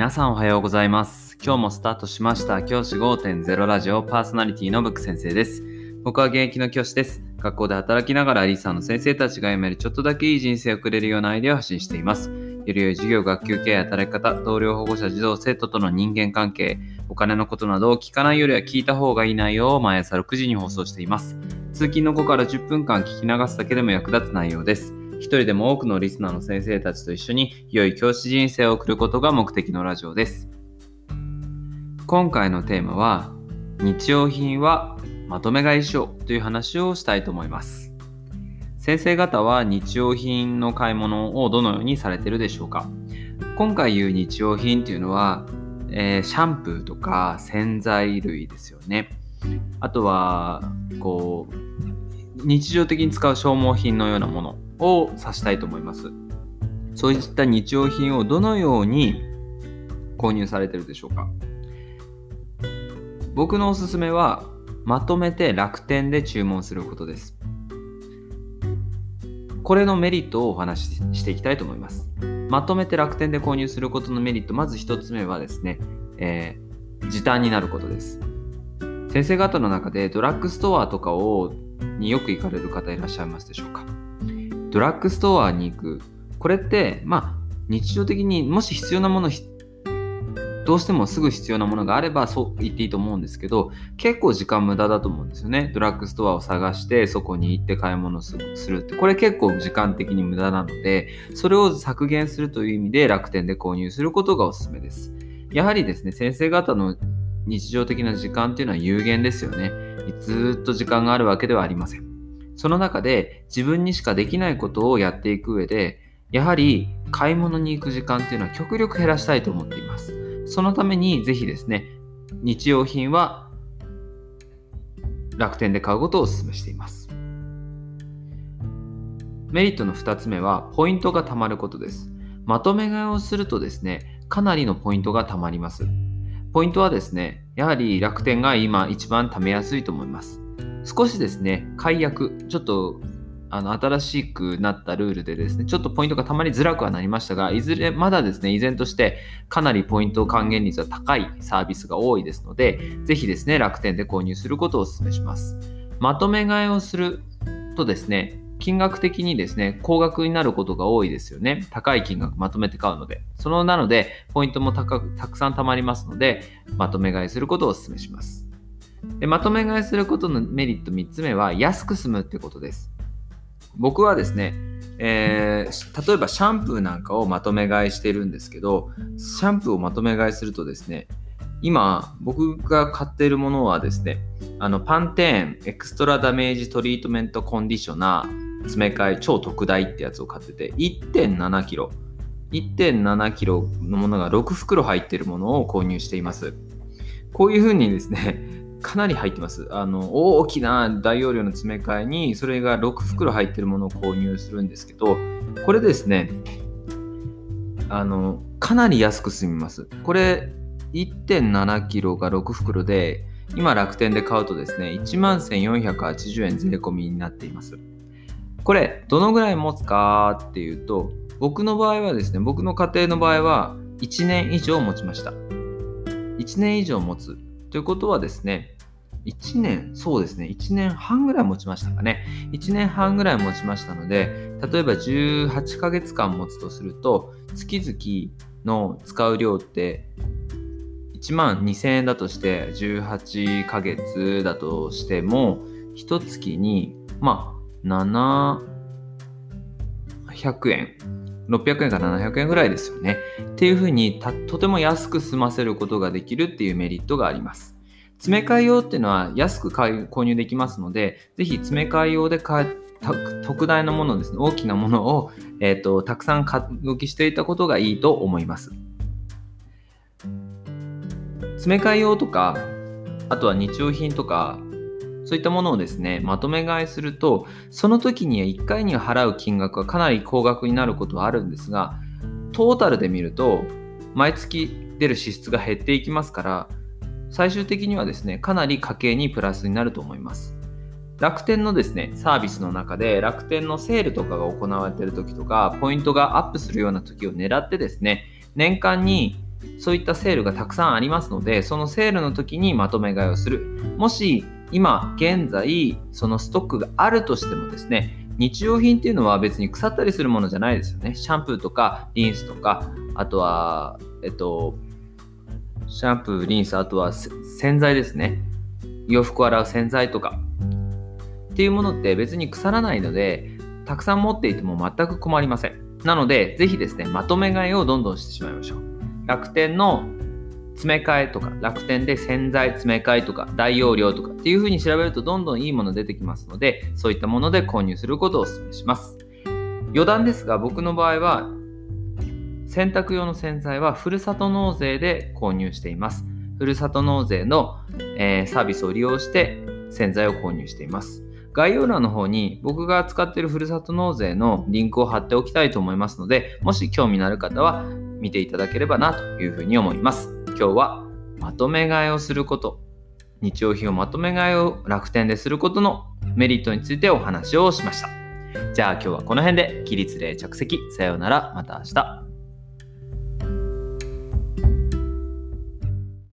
皆さんおはようございます。今日もスタートしました教師5.0ラジオパーソナリティのブック先生です。僕は現役の教師です。学校で働きながらリサの先生たちが読めるちょっとだけいい人生をくれるようなアイデアを発信しています。より良い授業、学級経営、働き方、同僚、保護者、児童、生徒との人間関係、お金のことなどを聞かないよりは聞いた方がいい内容を毎朝6時に放送しています。通勤の後から10分間聞き流すだけでも役立つ内容です。一人でも多くのリスナーの先生たちと一緒に良い教師人生を送ることが目的のラジオです。今回のテーマは日用品はまとめ買いしようという話をしたいと思います。先生方は日用品の買い物をどのようにされてるでしょうか？今回言う日用品っていうのは、えーシャンプーとか洗剤類ですよね。あとはこう日常的に使う消耗品のようなものを指したいと思います。そういった日用品をどのように購入されてるでしょうか？僕のおすすめはまとめて楽天で注文することです。これのメリットをお話ししていきたいと思います。まとめて楽天で購入することのメリット、まず一つ目はですね、えー時短になることです。先生方の中でドラッグストアとかをによく行かれる方いらっしゃいますでしょうか？ドラッグストアに行く。これって、まあ、日常的にもし必要なもの、どうしてもすぐ必要なものがあればそう言っていいと思うんですけど、結構時間無駄だと思うんですよね。ドラッグストアを探して、そこに行って買い物するって。これ結構時間的に無駄なので、それを削減するという意味で楽天で購入することがおすすめです。やはりですね、先生方の日常的な時間っていうのは有限ですよね。ずっと時間があるわけではありません。その中で自分にしかできないことをやっていく上で、やはり買い物に行く時間っていうのは極力減らしたいと思っています。そのためにぜひですね、日用品は楽天で買うことをお勧めしています。メリットの2つ目は、ポイントが貯まることです。まとめ買いをするとですね、かなりのポイントが貯まります。ポイントはですね、やはり楽天が今一番貯めやすいと思います。少しですね、解約、ちょっとあの新しくなったルールでですね、ちょっとポイントが貯まりづらくはなりましたが、いずれまだですね、依然としてかなりポイント還元率は高いサービスが多いですので、ぜひですね、楽天で購入することをお勧めします。まとめ買いをするとですね、金額的にですね、高額になることが多いですよね。高い金額まとめて買うので。そのなので、ポイントも高くたくさん貯まりますので、まとめ買いすることをお勧めします。でまとめ買いすることのメリット3つ目は、安く済むってことです。僕はですね、えー例えばシャンプーなんかをまとめ買いしてるんですけど、シャンプーをまとめ買いするとですね、今僕が買っているものはですね、あのパンテーンエクストラダメージトリートメントコンディショナー詰め替え超特大ってやつを買ってて1.7キロ1.7キロのものが6袋入っているものを購入していますこういうふうにですねかなり入ってます。あの大きな大容量の詰め替えにそれが6袋入ってるものを購入するんですけどこれですねあのかなり安く済みます。これ1.7キロが6袋で今楽天で買うとですね1万1480円税込みになっています。これどのぐらい持つかっていうと僕の場合はですね僕の家庭の場合は1年以上持ちました。1年以上持つということはですね1年そうですね1年半ぐらい持ちましたかね。1年半ぐらい持ちましたので例えば18ヶ月間持つとすると月々の使う量って1万2000円だとして18ヶ月だとしても一月にまあ700円600円から700円ぐらいですよね。っていうふうにとても安く済ませることができるっていうメリットがあります。詰め替え用っていうのは安く購入できますのでぜひ詰め替え用で買た特大のものですね。大きなものを、えー、とたくさん買い置きしていたことがいいと思います。詰め替え用とかあとは日用品とかそういったものをですねまとめ買いするとその時には1回に払う金額はかなり高額になることはあるんですがトータルで見ると毎月出る支出が減っていきますから最終的にはですねかなり家計にプラスになると思います。楽天のですねサービスの中で楽天のセールとかが行われている時とかポイントがアップするような時を狙ってですね年間にそういったセールがたくさんありますのでそのセールの時にまとめ買いをする。もし今現在そのストックがあるとしてもですね日用品っていうのは別に腐ったりするものじゃないですよね。シャンプーとかリンスとかあとはえっとシャンプーリンスあとは洗剤ですね。洋服を洗う洗剤とか。っていうものって別に腐らないのでたくさん持っていても全く困りません。なのでぜひですねまとめ買いをどんどんしてしまいましょう。楽天の詰め替えとか楽天で洗剤詰め替えとか大容量とかっていう風に調べるとどんどんいいもの出てきますのでそういったもので購入することをお勧めします。余談ですが僕の場合は洗濯用の洗剤はふるさと納税で購入しています。ふるさと納税の、えー、サービスを利用して洗剤を購入しています。概要欄の方に僕が使っているふるさと納税のリンクを貼っておきたいと思いますのでもし興味のある方は見ていただければなというふうに思います。今日はまとめ買いをすること、日用品をまとめ買いを楽天ですることのメリットについてお話をしました。じゃあ今日はこの辺で起立例着席さようならまた明日。